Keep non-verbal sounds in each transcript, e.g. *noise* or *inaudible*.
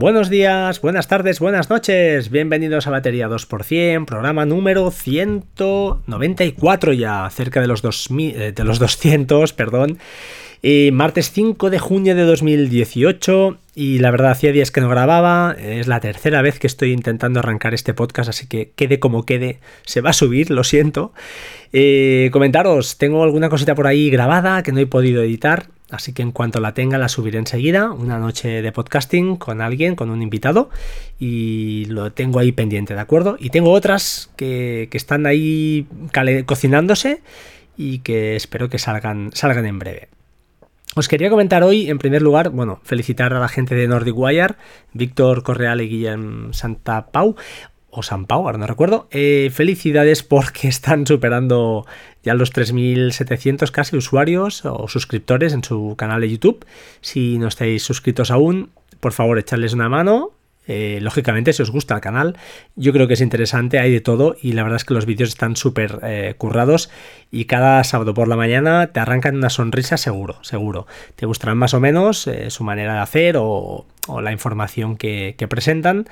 Buenos días, buenas tardes, buenas noches. Bienvenidos a Batería 2%, programa número 194 ya, cerca de los, 2000, eh, de los 200, perdón. Y martes 5 de junio de 2018 y la verdad hacía días que no grababa, es la tercera vez que estoy intentando arrancar este podcast, así que quede como quede, se va a subir, lo siento. Eh, comentaros, tengo alguna cosita por ahí grabada que no he podido editar, Así que en cuanto la tenga la subiré enseguida, una noche de podcasting con alguien, con un invitado, y lo tengo ahí pendiente, ¿de acuerdo? Y tengo otras que, están ahí cocinándose y que espero que salgan, salgan en breve. Os quería comentar hoy, en primer lugar, bueno, felicitar a la gente de Nordic Wire, Víctor Correal y Guillem Santa Pau, o San Pau, ahora no recuerdo. Eh, felicidades porque *laughs* están superando ya los 3.700 casi usuarios o suscriptores en su canal de YouTube. Si no estáis suscritos aún, por favor, echarles una mano. Eh, lógicamente, si os gusta el canal, yo creo que es interesante, hay de todo y la verdad es que los vídeos están súper eh, currados y cada sábado por la mañana te arrancan una sonrisa seguro, seguro. Te gustarán más o menos su manera de hacer o, la información que presentan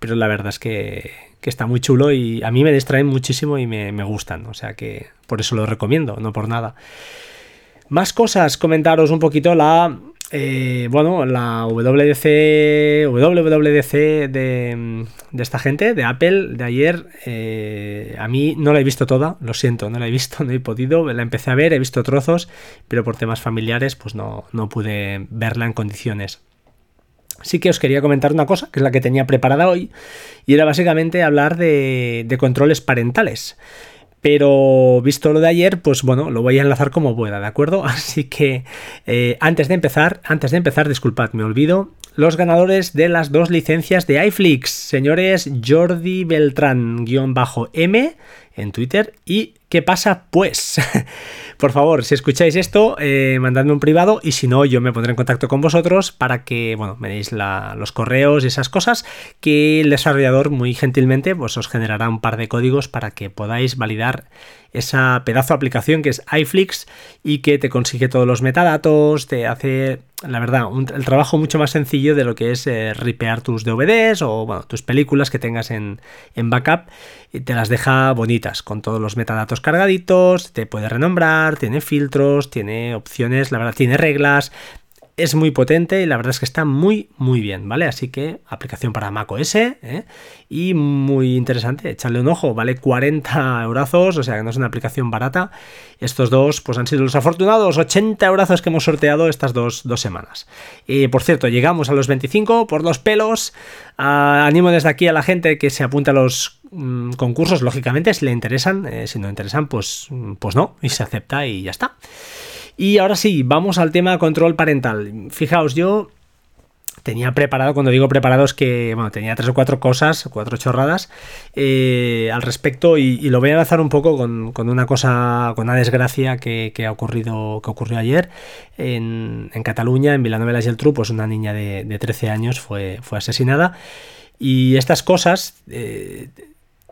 pero la verdad es que, está muy chulo y a mí me distraen muchísimo y me, gustan, o sea que por eso lo recomiendo, no por nada. Más cosas, comentaros un poquito la, eh, bueno, la WDC, WWDC de, de, esta gente, de Apple, de ayer, eh, a mí no la he visto toda, lo siento, no la he visto, *laughs* no he podido, la empecé a ver, he visto trozos, pero por temas familiares pues no, no pude verla en condiciones sí que os quería comentar una cosa, que es la que tenía preparada hoy, y era básicamente hablar de, controles parentales. Pero visto lo de ayer, pues bueno, lo voy a enlazar como pueda, ¿de acuerdo? *laughs* Así que eh, antes de empezar, antes de empezar, disculpad, me olvido, los ganadores de las dos licencias de iFlix, señores Jordi Beltrán-M en Twitter y ¿qué pasa pues? *laughs* Por favor, si escucháis esto, eh, mandadme un privado y si no, yo me pondré en contacto con vosotros para que, bueno, me deis los correos y esas cosas que el desarrollador muy gentilmente pues os generará un par de códigos para que podáis validar esa pedazo de aplicación que es iFlix y que te consigue todos los metadatos, te hace, la verdad, el trabajo mucho más sencillo de lo que es eh, ripear tus DVDs o bueno, tus películas que tengas en, en backup y te las deja bonitas con todos los metadatos cargaditos, te puede renombrar, tiene filtros, tiene opciones, la verdad, tiene reglas. Es muy potente y la verdad es que está muy, muy bien, ¿vale? Así que aplicación para Mac OS ¿eh? y muy interesante. Echarle un ojo, vale 40 eurazos, o sea que no es una aplicación barata. Estos dos, pues han sido los afortunados 80 eurazos que hemos sorteado estas dos, semanas. Y por cierto, llegamos a los 25 por los pelos. Ah, animo desde aquí a la gente que se apunte a los Mm, concursos, lógicamente, si le interesan, eh, si no interesan, pues, pues no, y se acepta y ya está. Y ahora sí, vamos al tema control parental. Fijaos, yo tenía preparado, cuando digo preparado es que, bueno, tenía tres o cuatro cosas, cuatro chorradas eh, al respecto y, lo voy a lanzar un poco con, una cosa, con una desgracia que, ha ocurrido, que ocurrió ayer en, Cataluña, en Villanueva y el Tru, pues una niña de, 13 años fue, fue asesinada. Y estas cosas eh,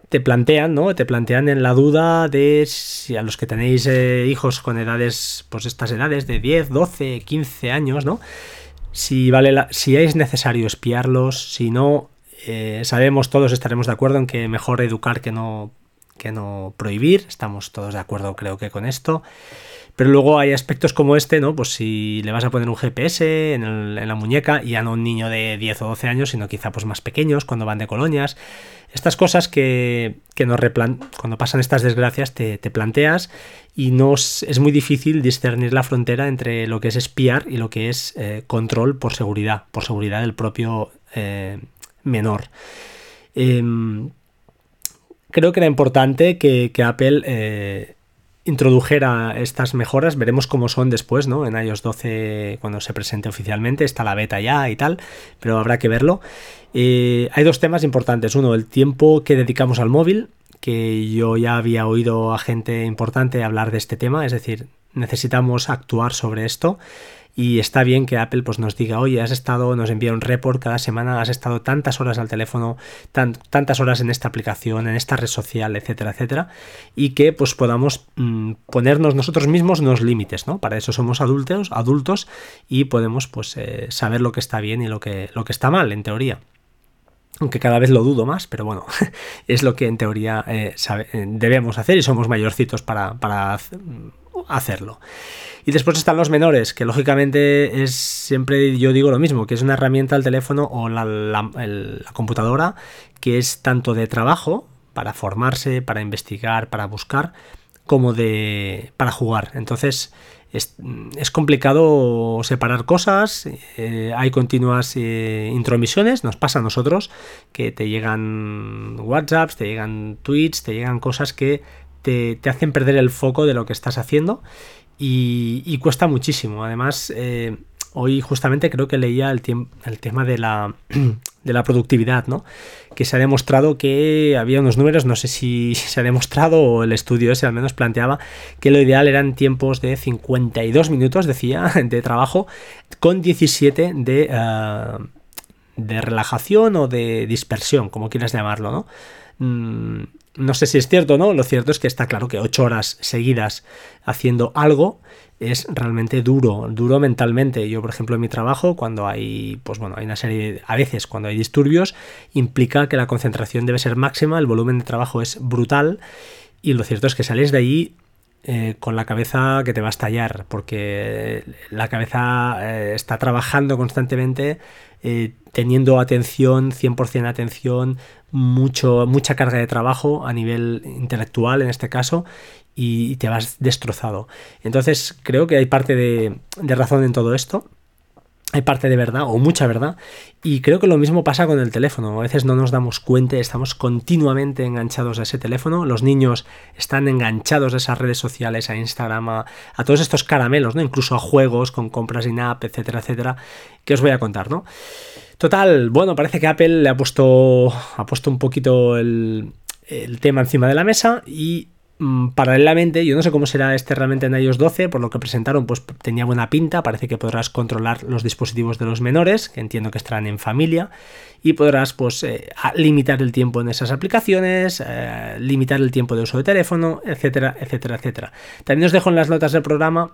te plantean, ¿no? Te plantean en la duda de si a los que tenéis eh, hijos con edades, pues estas edades de 10, 12, 15 años, ¿no? Si, vale si es necesario espiarlos, si no, eh, sabemos todos, estaremos de acuerdo en que mejor educar que no, que no prohibir, estamos todos de acuerdo creo que con esto. Pero luego hay aspectos como este, ¿no? Pues si le vas a poner un GPS en, la muñeca, y ya no un niño de 10 o 12 años, sino quizá pues más pequeños, cuando van de colonias. Estas cosas que, que nos cuando pasan estas desgracias te, planteas y nos, es muy difícil discernir la frontera entre lo que es espiar y lo que es eh, control por seguridad, por seguridad del propio eh, menor. Em, creo que era importante que, que Apple eh, introdujera estas mejoras, veremos cómo son después, ¿no? En iOS 12 cuando se presente oficialmente, está la beta ya y tal, pero habrá que verlo. Eh, hay dos temas importantes. Uno, el tiempo que dedicamos al móvil, que yo ya había oído a gente importante hablar de este tema, es decir, necesitamos actuar sobre esto y está bien que Apple pues nos diga, oye, has estado, nos envía un report cada semana, has estado tantas horas al teléfono, tantas horas en esta aplicación, en esta red social, etcétera, etcétera, y que pues podamos mm, ponernos nosotros mismos unos límites, ¿no? Para eso somos adultos, adultos y podemos pues eh, saber lo que está bien y lo que, lo que está mal, en teoría aunque cada vez lo dudo más, pero bueno, *laughs* es lo que en teoría eh, eh, debemos hacer y somos mayorcitos para, hacerlo. Y después están los menores, que lógicamente es siempre, yo digo lo mismo, que es una herramienta el teléfono o la, computadora que es tanto de trabajo, para formarse, para investigar, para buscar, como de para jugar. Entonces, es, complicado separar cosas, eh, hay continuas eh, intromisiones, nos pasa a nosotros que te llegan WhatsApps, te llegan tweets, te llegan cosas que te, hacen perder el foco de lo que estás haciendo y, cuesta muchísimo. Además, eh, hoy justamente creo que leía el, tema de la, *clears throat* de la productividad, ¿no? Que se ha demostrado que había unos números, no sé si *laughs* se ha demostrado o el estudio ese al menos planteaba que lo ideal eran tiempos de 52 minutos, decía, *laughs* de trabajo, con 17 de, eh, de relajación o de dispersión, como quieras llamarlo, ¿no? Mm, no sé si es cierto o no, lo cierto es que está claro que 8 horas seguidas haciendo algo es realmente duro, duro mentalmente. Yo, por ejemplo, en mi trabajo, cuando hay, pues bueno, hay una serie, a veces cuando hay disturbios, implica que la concentración debe ser máxima, el volumen de trabajo es brutal y lo cierto es que sales de ahí eh, con la cabeza que te va a estallar, porque la cabeza eh, está trabajando constantemente, eh, teniendo atención, 100% atención, mucho, mucha carga de trabajo a nivel intelectual en este caso, y te vas destrozado. Entonces creo que hay parte de, razón en todo esto. Hay parte de verdad o mucha verdad y creo que lo mismo pasa con el teléfono. A veces no nos damos cuenta, estamos continuamente enganchados a ese teléfono. Los niños están enganchados a esas redes sociales, a Instagram, a, todos estos caramelos, ¿no? Incluso a juegos con compras in-app, etcétera, etcétera, que os voy a contar, ¿no? Total, bueno, parece que Apple le ha puesto, ha puesto un poquito el, el tema encima de la mesa y Mm, paralelamente, yo no sé cómo será este realmente en iOS 12, por lo que presentaron, pues tenía buena pinta, parece que podrás controlar los dispositivos de los menores, que entiendo que estarán en familia, y podrás pues eh, limitar el tiempo en esas aplicaciones, eh, limitar el tiempo de uso de teléfono, etcétera, etcétera, etcétera. También os dejo en las notas del programa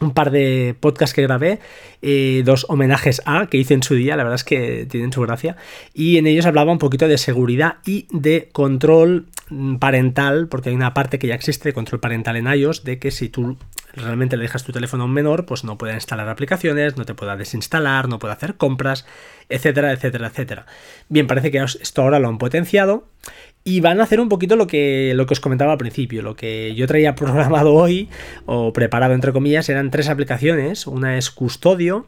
un par de podcasts que grabé, eh, dos homenajes a que hice en su día, la verdad es que tienen su gracia, y en ellos hablaba un poquito de seguridad y de control parental, porque hay una parte que ya existe de control parental en iOS, de que si tú realmente le dejas tu teléfono a un menor, pues no puede instalar aplicaciones, no te pueda desinstalar, no puede hacer compras, etcétera, etcétera, etcétera. Bien, parece que esto ahora lo han potenciado y van a hacer un poquito lo que, lo que os comentaba al principio, lo que yo traía programado *laughs* hoy, o preparado entre comillas, eran tres aplicaciones. Una es Custodio,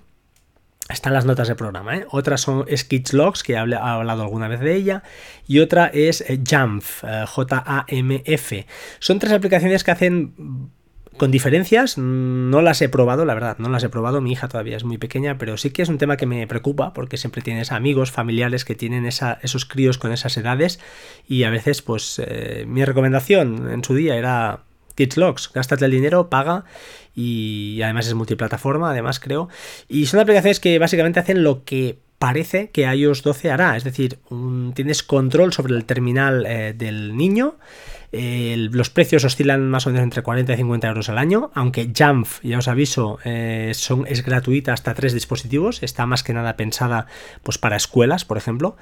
están las notas de programa, ¿eh? otra son Sketch Logs, que he hablado alguna vez de ella, y otra es eh, Jamf, eh, J-A-M-F. Son tres aplicaciones que hacen con diferencias, no las he probado, la verdad, no las he probado, mi hija todavía es muy pequeña, pero sí que es un tema que me preocupa porque siempre tienes amigos, familiares que tienen esos críos con esas edades y a veces pues mi recomendación en su día era Kids Logs, gástate el dinero, paga y además es multiplataforma, además creo, y son aplicaciones que básicamente hacen lo que parece que iOS 12 hará, es decir, tienes control sobre el terminal eh, del niño, los precios oscilan más o menos entre 40 y 50 euros al año, aunque Jamf, ya os aviso, eh, son, es gratuita hasta tres dispositivos, está más que nada pensada pues, para escuelas, por ejemplo.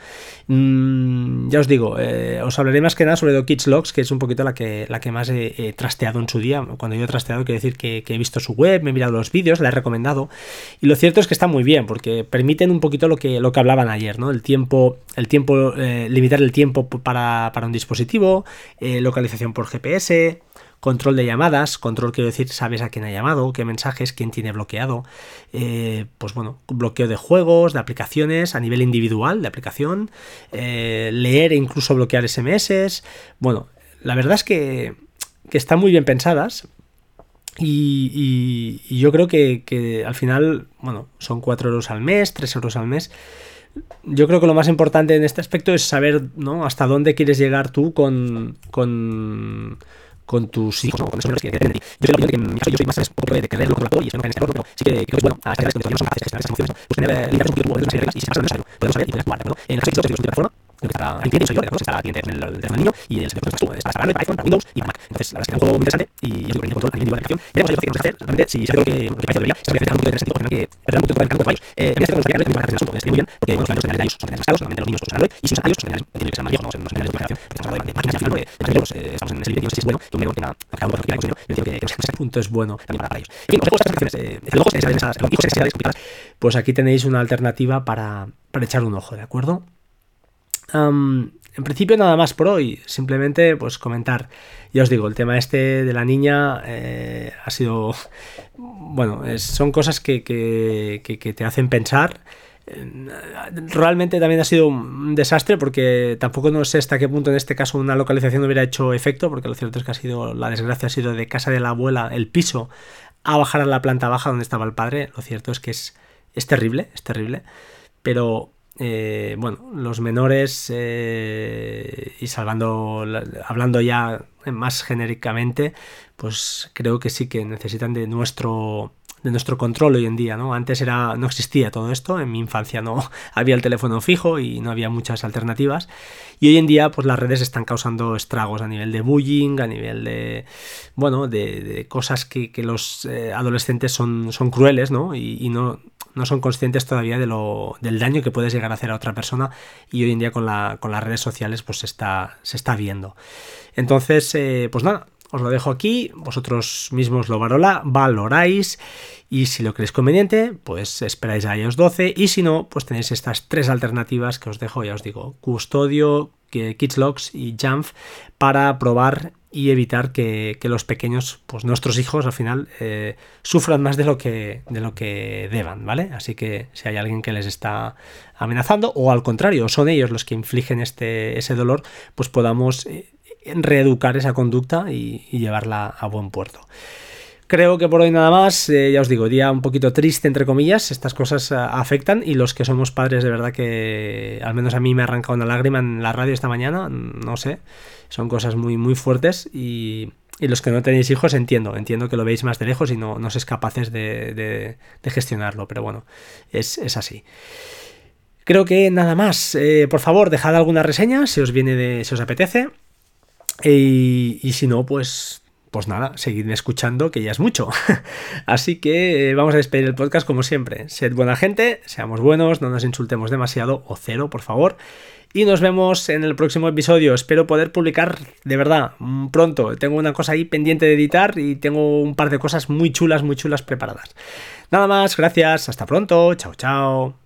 Mm, ya os digo, eh, os hablaré más que nada sobre Kids Logs, que es un poquito la que, la que más he, trasteado en su día. Cuando yo he trasteado, quiero decir que, he visto su web, me he mirado los vídeos, la he recomendado. Y lo cierto es que está muy bien, porque permiten un poquito lo que, lo que hablaban ayer, ¿no? El tiempo, el tiempo eh, limitar el tiempo para, para un dispositivo, lo que por GPS, control de llamadas, control quiero decir, sabes a quién ha llamado, qué mensajes, quién tiene bloqueado, eh, pues bueno, bloqueo de juegos, de aplicaciones a nivel individual de aplicación, eh, leer e incluso bloquear SMS, bueno, la verdad es que, que están muy bien pensadas. Y, yo creo que, que, al final, bueno, son 4 euros al mes, 3 euros al mes yo creo que lo más importante en este aspecto es saber ¿no? hasta dónde quieres llegar tú con, con, con tus hijos, ¿no? con esos que dependen de ti. Yo soy la opinión de que en mi caso yo soy más un poco de quererlo controlar y espero no caer en este error, pero sí que creo que es bueno a estas cuando todavía no son capaces de gestionar estas emociones, pues tener limitados un poquito de una de reglas y si se pasa necesario, podemos saber y jugar, ¿de acuerdo? En el caso de Xbox es de otra forma, que está cliente yo, ¿de? Está cliente en el teléfono del niño y el servidor está está para Android, para iPhone, para Windows y para Mac. Entonces, la verdad es que es un juego muy interesante y yo digo que el control a nivel individual de acción. Veremos ahí lo que que hacer, realmente, si se ve que lo que parece debería, se que un poquito de sentido, que perder un poquito de encanto de varios. Eh, en este caso, me gustaría que el que muy bien, porque los generales de son normalmente los niños usan y si son generales, tienen que ser más viejos, no son de generación, estamos de de estamos en ese límite si es bueno que un menor tenga que quiera yo que punto es bueno también para, para ellos. En fin, consejos, estas acciones, eh, esas, hijos, necesidades complicadas, pues aquí tenéis una alternativa para, para echar un ojo, ¿de acuerdo? En principio nada más por hoy, simplemente pues comentar, ya os digo, el tema este de la niña eh, ha sido, bueno, son cosas que, que, que, te hacen pensar. Realmente también ha sido un desastre porque tampoco no sé hasta qué punto en este caso una localización hubiera hecho efecto, porque lo cierto es que ha sido, la desgracia ha sido de casa de la abuela, el piso, a bajar a la planta baja donde estaba el padre. Lo cierto es que es, es terrible, es terrible, pero eh, bueno, los menores, eh, y salvando, hablando ya más genéricamente, pues creo que sí que necesitan de nuestro de nuestro control hoy en día, ¿no? Antes era, no existía todo esto, en mi infancia no *laughs* había el teléfono fijo y no había muchas alternativas. Y hoy en día, pues las redes están causando estragos a nivel de bullying, a nivel de, bueno, de, cosas que, los eh, adolescentes son, son crueles, ¿no? Y, no, no son conscientes todavía de lo, del daño que puedes llegar a hacer a otra persona y hoy en día con, la, con las redes sociales pues se está, se está viendo. Entonces, eh, pues nada, os lo dejo aquí, vosotros mismos lo varola, valoráis y si lo creéis conveniente, pues esperáis a iOS 12 y si no, pues tenéis estas tres alternativas que os dejo, ya os digo, Custodio, Kidslocks y Jamf para probar y evitar que, los pequeños, pues nuestros hijos al final, eh, sufran más de lo, que, de lo que deban, ¿vale? Así que si hay alguien que les está amenazando o al contrario, son ellos los que infligen este, ese dolor, pues podamos eh, reeducar esa conducta y, llevarla a buen puerto. Creo que por hoy nada más, eh, ya os digo, día un poquito triste entre comillas, estas cosas eh, afectan y los que somos padres de verdad que al menos a mí me ha arrancado una lágrima en la radio esta mañana, no sé, son cosas muy muy fuertes y, los que no tenéis hijos entiendo, entiendo que lo veis más de lejos y no, no sois capaces de, gestionarlo, pero bueno, es, así. Creo que nada más, eh, por favor dejad alguna reseña si os viene de, si os apetece. Y, si no, pues, pues nada, seguidme escuchando, que ya es mucho. *laughs* Así que eh, vamos a despedir el podcast como siempre. Sed buena gente, seamos buenos, no nos insultemos demasiado, o cero, por favor. Y nos vemos en el próximo episodio. Espero poder publicar de verdad mm, pronto. Tengo una cosa ahí pendiente de editar y tengo un par de cosas muy chulas, muy chulas preparadas. Nada más, gracias, hasta pronto, chao, chao.